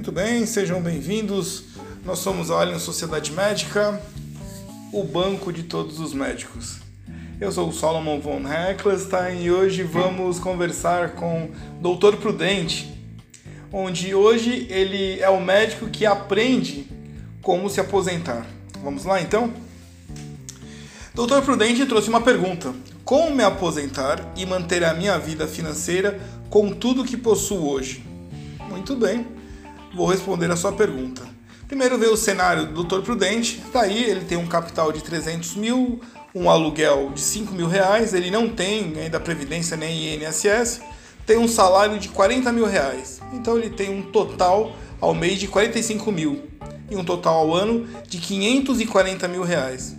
Muito bem, sejam bem-vindos. Nós somos a Alien Sociedade Médica, o banco de todos os médicos. Eu sou o Solomon von Heckelstein e hoje vamos conversar com o Dr. Prudente, onde hoje ele é o médico que aprende como se aposentar. Vamos lá então? Doutor Prudente trouxe uma pergunta: Como me aposentar e manter a minha vida financeira com tudo que possuo hoje? Muito bem, vou responder a sua pergunta. Primeiro veio o cenário do Doutor Prudente, daí ele tem um capital de 300 mil, um aluguel de 5 mil reais, ele não tem ainda Previdência nem INSS, tem um salário de 40 mil reais. Então ele tem um total ao mês de 45 mil e um total ao ano de 540 mil reais.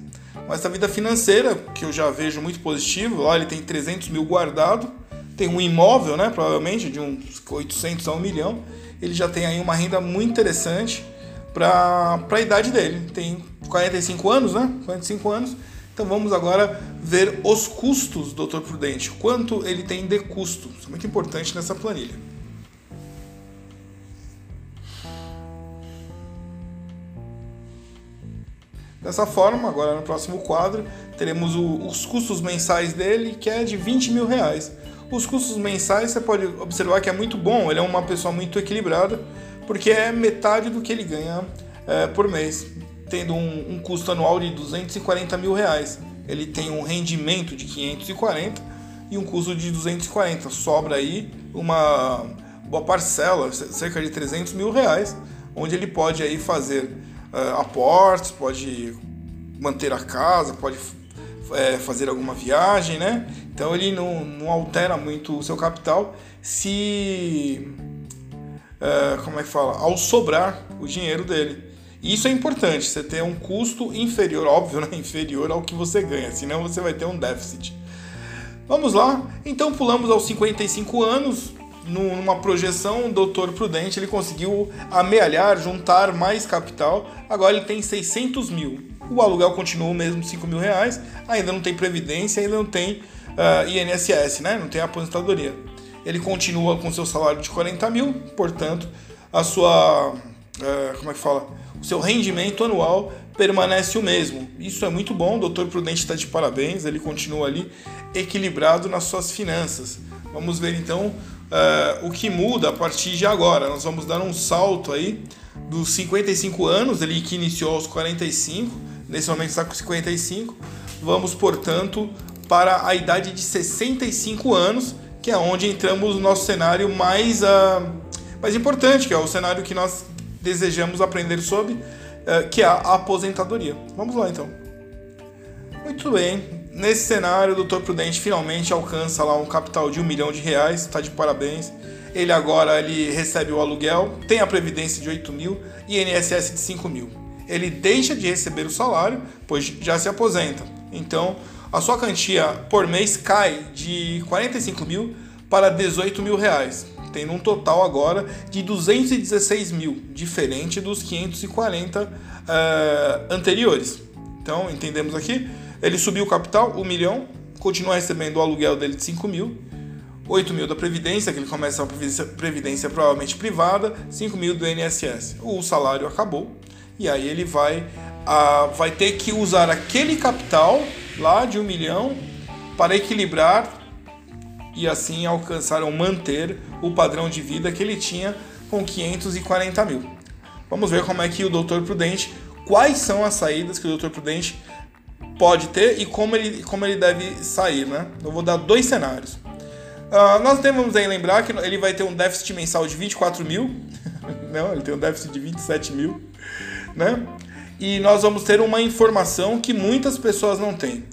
Mas a vida financeira, que eu já vejo muito positivo, lá ele tem 300 mil guardado, tem um imóvel, né, provavelmente, de uns 800 a 1 milhão, ele já tem aí uma renda muito interessante para a idade dele. Tem 45 anos, né? 45 anos. Então vamos agora ver os custos do Dr. Prudente. Quanto ele tem de custo. Isso é muito importante nessa planilha. Dessa forma, agora no próximo quadro, teremos o, os custos mensais dele, que é de 20 mil reais. Os custos mensais você pode observar que é muito bom, ele é uma pessoa muito equilibrada, porque é metade do que ele ganha é, por mês, tendo um, um, custo anual de 240 mil reais. Ele tem um rendimento de 540 e um custo de 240. Sobra aí uma boa parcela, cerca de 300 mil reais, onde ele pode aí fazer uh, aportes, pode manter a casa, pode é, fazer alguma viagem, né? Então ele não, não altera muito o seu capital se. Uh, como é que fala? Ao sobrar o dinheiro dele. Isso é importante, você ter um custo inferior, óbvio, né? inferior ao que você ganha, senão você vai ter um déficit. Vamos lá, então pulamos aos 55 anos, numa projeção, o doutor Prudente ele conseguiu amealhar, juntar mais capital. Agora ele tem 600 mil. O aluguel continua o mesmo 5 mil reais. Ainda não tem previdência, ainda não tem uh, INSS, né? Não tem aposentadoria. Ele continua com seu salário de 40 mil, portanto, a sua uh, como é que fala? O seu rendimento anual permanece o mesmo. Isso é muito bom. O doutor Prudente está de parabéns. Ele continua ali equilibrado nas suas finanças. Vamos ver então uh, o que muda a partir de agora. Nós vamos dar um salto aí dos 55 anos, ele que iniciou aos 45, nesse momento está com 55. Vamos, portanto, para a idade de 65 anos, que é onde entramos no nosso cenário mais, uh, mais importante, que é o cenário que nós desejamos aprender sobre, uh, que é a aposentadoria. Vamos lá então. Muito bem, Nesse cenário, o Dr. Prudente finalmente alcança lá um capital de um milhão de reais, está de parabéns. Ele agora ele recebe o aluguel, tem a previdência de 8 mil e INSS de 5 mil. Ele deixa de receber o salário, pois já se aposenta. Então, a sua quantia por mês cai de 45 mil para 18 mil reais, tendo um total agora de 216 mil, diferente dos 540 uh, eh, anteriores. Então, entendemos aqui? Ele subiu o capital, um milhão, continua recebendo o aluguel dele de 5 mil, 8 mil da Previdência, que ele começa a previdência, previdência provavelmente privada, 5 mil do INSS. O salário acabou e aí ele vai, a, vai ter que usar aquele capital lá de um milhão para equilibrar e assim alcançar ou manter o padrão de vida que ele tinha com 540 mil. Vamos ver como é que o Dr. Prudente, quais são as saídas que o Dr. Prudente pode ter e como ele, como ele deve sair, né? Eu vou dar dois cenários. Uh, nós devemos aí lembrar que ele vai ter um déficit mensal de 24 mil, não, ele tem um déficit de 27 mil, né? E nós vamos ter uma informação que muitas pessoas não têm.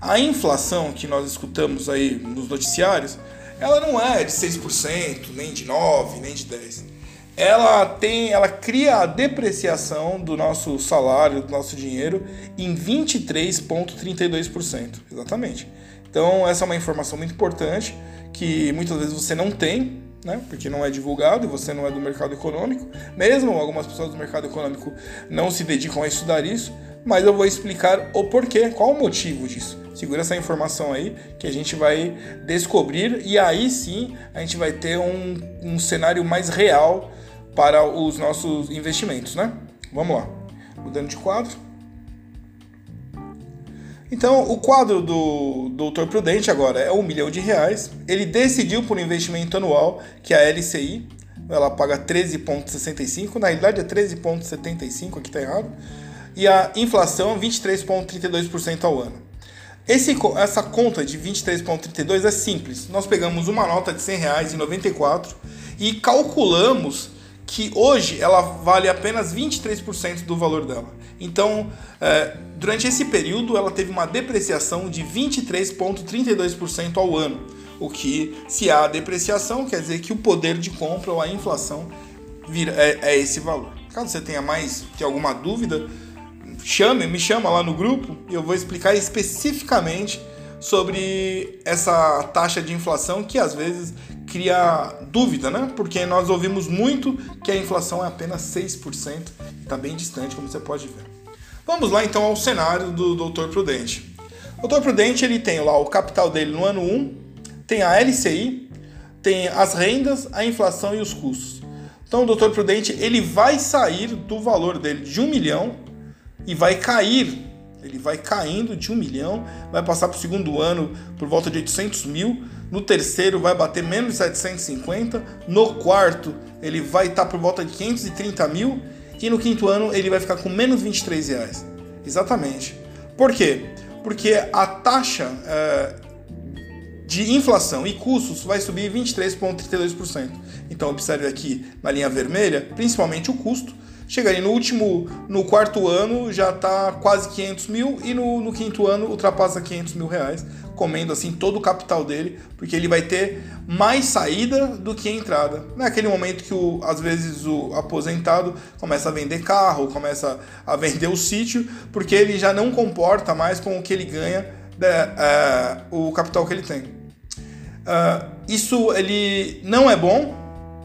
A inflação que nós escutamos aí nos noticiários, ela não é de 6%, nem de 9%, nem de 10% ela tem, ela cria a depreciação do nosso salário, do nosso dinheiro em 23,32%. Exatamente. Então, essa é uma informação muito importante que muitas vezes você não tem, né? Porque não é divulgado e você não é do mercado econômico. Mesmo algumas pessoas do mercado econômico não se dedicam a estudar isso, mas eu vou explicar o porquê, qual o motivo disso. Segura essa informação aí que a gente vai descobrir e aí sim a gente vai ter um, um cenário mais real para os nossos investimentos, né? Vamos lá. Mudando de quadro. Então, o quadro do Doutor Prudente agora é um milhão de reais. Ele decidiu por um investimento anual, que é a LCI. Ela paga 13,65. Na realidade é 13,75, aqui está errado. E a inflação 23,32% ao ano. Esse, essa conta de 23,32 é simples. Nós pegamos uma nota de 100 reais em 94 e calculamos que hoje ela vale apenas 23% do valor dela. Então, é, durante esse período, ela teve uma depreciação de 23,32% ao ano. O que, se há depreciação, quer dizer que o poder de compra ou a inflação vira, é, é esse valor. Caso você tenha mais que alguma dúvida, chame, me chama lá no grupo e eu vou explicar especificamente sobre essa taxa de inflação que às vezes cria dúvida, né? Porque nós ouvimos muito que a inflação é apenas 6%, está bem distante, como você pode ver. Vamos lá então ao cenário do Dr. Prudente. O Dr. Prudente ele tem lá o capital dele no ano 1, tem a LCI, tem as rendas, a inflação e os custos. Então o Dr. Prudente ele vai sair do valor dele de 1 milhão e vai cair ele vai caindo de 1 milhão, vai passar para o segundo ano por volta de 800 mil, no terceiro vai bater menos de 750, no quarto ele vai estar tá por volta de 530 mil e no quinto ano ele vai ficar com menos 23 reais. Exatamente. Por quê? Porque a taxa é, de inflação e custos vai subir 23,32%. Então observe aqui na linha vermelha, principalmente o custo, chegaria no último, no quarto ano já está quase 500 mil e no, no, quinto ano ultrapassa 500 mil reais, comendo assim todo o capital dele, porque ele vai ter mais saída do que entrada. Naquele momento que o, às vezes o aposentado começa a vender carro, começa a vender o sítio, porque ele já não comporta mais com o que ele ganha, né, é, o capital que ele tem. Uh, isso ele não é bom,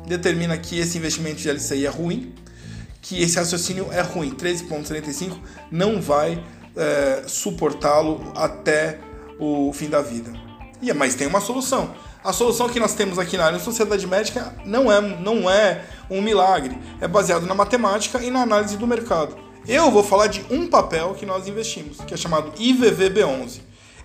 determina que esse investimento de LCI é ruim, que esse raciocínio é ruim. 13,75 não vai é, suportá-lo até o fim da vida. E, mas tem uma solução. A solução que nós temos aqui na área da sociedade médica não é, não é um milagre. É baseado na matemática e na análise do mercado. Eu vou falar de um papel que nós investimos, que é chamado IVVB11.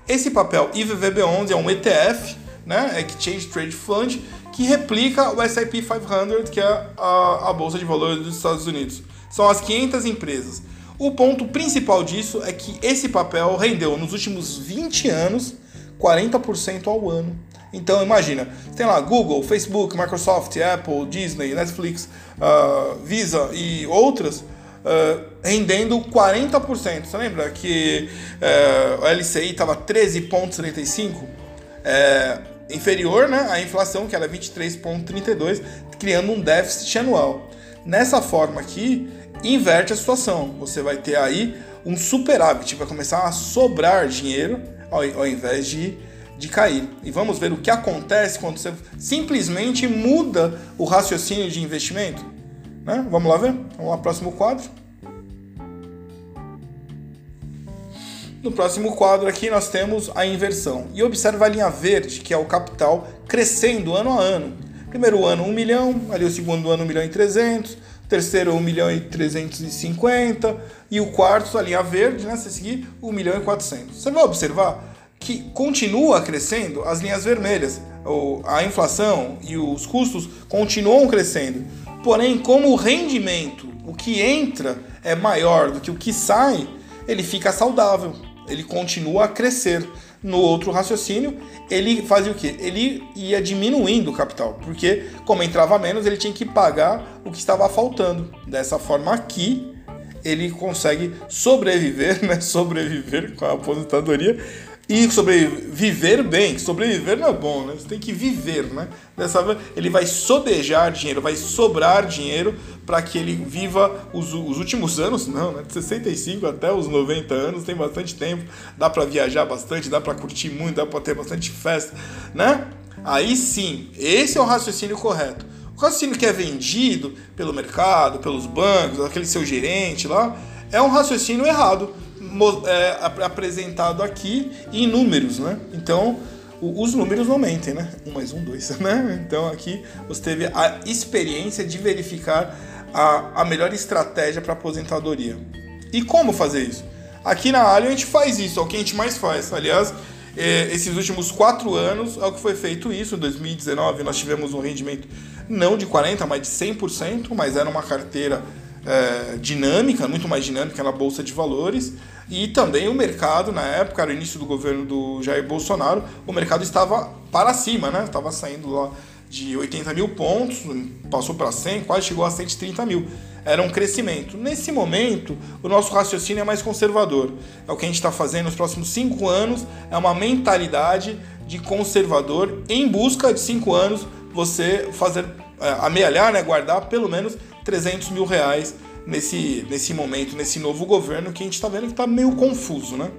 Esse papel IVVB11 é um ETF, né, Exchange Trade Fund, que replica o S&P 500, que é a, a bolsa de valores dos Estados Unidos. São as 500 empresas. O ponto principal disso é que esse papel rendeu nos últimos 20 anos 40% ao ano. Então imagina, tem lá Google, Facebook, Microsoft, Apple, Disney, Netflix, uh, Visa e outras uh, rendendo 40%. Você lembra que uh, o LCI estava 13,35? É, inferior né, à inflação, que era 23,32, criando um déficit anual. Nessa forma aqui, inverte a situação. Você vai ter aí um superávit, vai começar a sobrar dinheiro ao, ao invés de, de cair. E vamos ver o que acontece quando você simplesmente muda o raciocínio de investimento. Né? Vamos lá ver? Vamos lá, próximo quadro. No próximo quadro aqui nós temos a inversão. E observa a linha verde, que é o capital crescendo ano a ano. Primeiro ano 1 milhão, ali o segundo ano 1 milhão e 300, terceiro 1 milhão e 350 e o quarto, a linha verde, né, se seguir, 1 milhão e 400. Você vai observar que continua crescendo as linhas vermelhas. A inflação e os custos continuam crescendo. Porém, como o rendimento, o que entra é maior do que o que sai, ele fica saudável ele continua a crescer. No outro raciocínio, ele fazia o quê? Ele ia diminuindo o capital, porque como entrava menos, ele tinha que pagar o que estava faltando. Dessa forma aqui, ele consegue sobreviver, né? Sobreviver com a aposentadoria e sobreviver bem. Sobreviver não é bom, né? Você tem que viver, né? Dessa vez, ele vai sobejar dinheiro, vai sobrar dinheiro para que ele viva os, os, últimos anos, não, né? De 65 até os 90 anos, tem bastante tempo, dá para viajar bastante, dá para curtir muito, dá para ter bastante festa, né? Aí sim, esse é o raciocínio correto. O raciocínio que é vendido pelo mercado, pelos bancos, aquele seu gerente lá, é um raciocínio errado, é, apresentado aqui em números, né? Então, os números não mentem, né? Um mais um, dois, né? Então aqui você teve a experiência de verificar a, a melhor estratégia para aposentadoria. E como fazer isso? Aqui na Alien a gente faz isso, é o que a gente mais faz. Aliás, é, esses últimos quatro anos é o que foi feito isso. Em 2019 nós tivemos um rendimento não de 40%, mas de 100%, mas era uma carteira é, dinâmica, muito mais dinâmica na Bolsa de Valores. E também o mercado, na época, no início do governo do Jair Bolsonaro, o mercado estava para cima, né? Estava saindo lá de 80 mil pontos, passou para 100, quase chegou a 130 mil. Era um crescimento. Nesse momento, o nosso raciocínio é mais conservador. É o que a gente está fazendo nos próximos cinco anos, é uma mentalidade de conservador em busca de cinco anos você fazer, é, amealhar, né, guardar pelo menos 300 mil reais nesse, nesse momento, nesse novo governo que a gente está vendo que está meio confuso, né?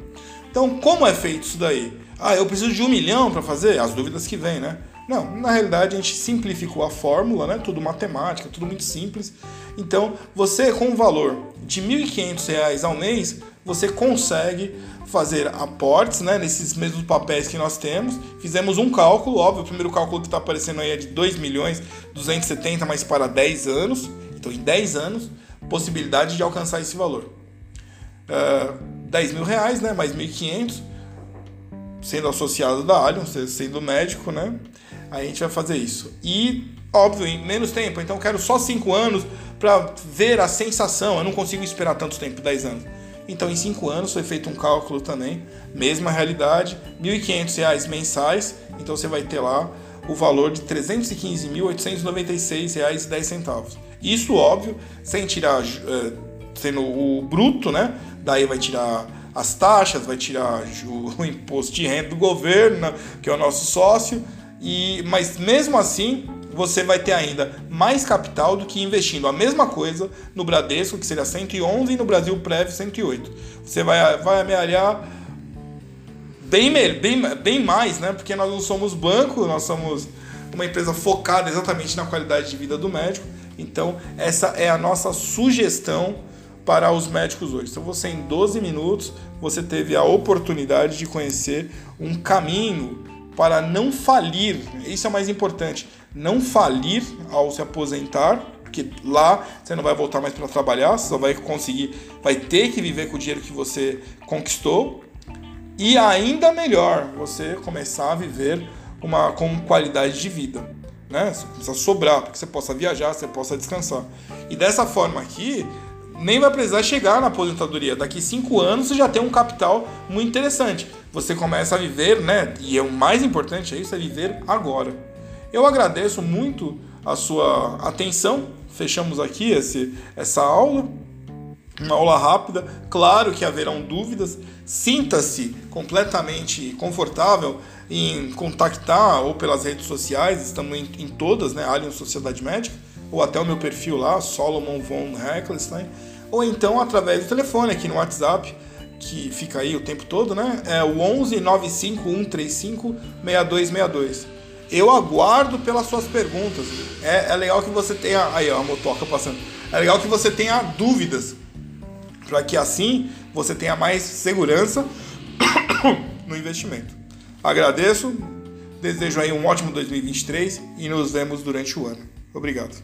Então, como é feito isso daí? Ah, eu preciso de um milhão para fazer? As dúvidas que vêm, né? Não, na realidade a gente simplificou a fórmula, né? Tudo matemática, tudo muito simples. Então, você com um valor de R$ 1.500 ao mês, você consegue fazer aportes, né, nesses mesmos papéis que nós temos. Fizemos um cálculo, óbvio, o primeiro cálculo que está aparecendo aí é de 2 milhões 270, mas para 10 anos. Então, em 10 anos, possibilidade de alcançar esse valor. Uh, 10 mil reais, né, mais 1.500, sendo associado da Allianz, sendo médico, né? A gente vai fazer isso. E, óbvio, em menos tempo. Então, eu quero só 5 anos para ver a sensação. Eu não consigo esperar tanto tempo 10 anos. Então, em 5 anos foi feito um cálculo também, mesma realidade, R$ 1.500 mensais. Então, você vai ter lá o valor de R$ 315.896,10. Isso, óbvio, sem tirar, uh, sendo o bruto, né? Daí vai tirar as taxas, vai tirar o, imposto de renda do governo, né? que é o nosso sócio, e, mas mesmo assim, você vai ter ainda mais capital do que investindo a mesma coisa no Bradesco, que seria 111, e no Brasil Prev 108. Você vai, vai amealhar bem, bem, bem mais, né? Porque nós não somos banco, nós somos uma empresa focada exatamente na qualidade de vida do médico. Então, essa é a nossa sugestão para os médicos hoje. Então, você em 12 minutos, você teve a oportunidade de conhecer um caminho para não falir. Isso é o mais importante. Não falir ao se aposentar, porque lá você não vai voltar mais para trabalhar, você só vai conseguir, vai ter que viver com o dinheiro que você conquistou. E ainda melhor, você começar a viver uma com qualidade de vida, né? Você precisa sobrar para que você possa viajar, você possa descansar. E dessa forma aqui, nem vai precisar chegar na aposentadoria. Daqui cinco anos você já tem um capital muito interessante. Você começa a viver, né? E é o mais importante é isso, é viver agora. Eu agradeço muito a sua atenção. Fechamos aqui esse, essa aula. Uma aula rápida. Claro que haverão dúvidas. Sinta-se completamente confortável em contactar ou pelas redes sociais. Estamos em, em todas, né? Alien Sociedade Médica ou até o meu perfil lá, Solomon von Heckelstein, ou então através do telefone aqui no WhatsApp, que fica aí o tempo todo, né? É o 11 95135 6262. Eu aguardo pelas suas perguntas. É, é legal que você tenha. Aí, ó, a motoca passando. É legal que você tenha dúvidas. Para que assim você tenha mais segurança no investimento. Agradeço, desejo aí um ótimo 2023 e nos vemos durante o ano. Obrigado.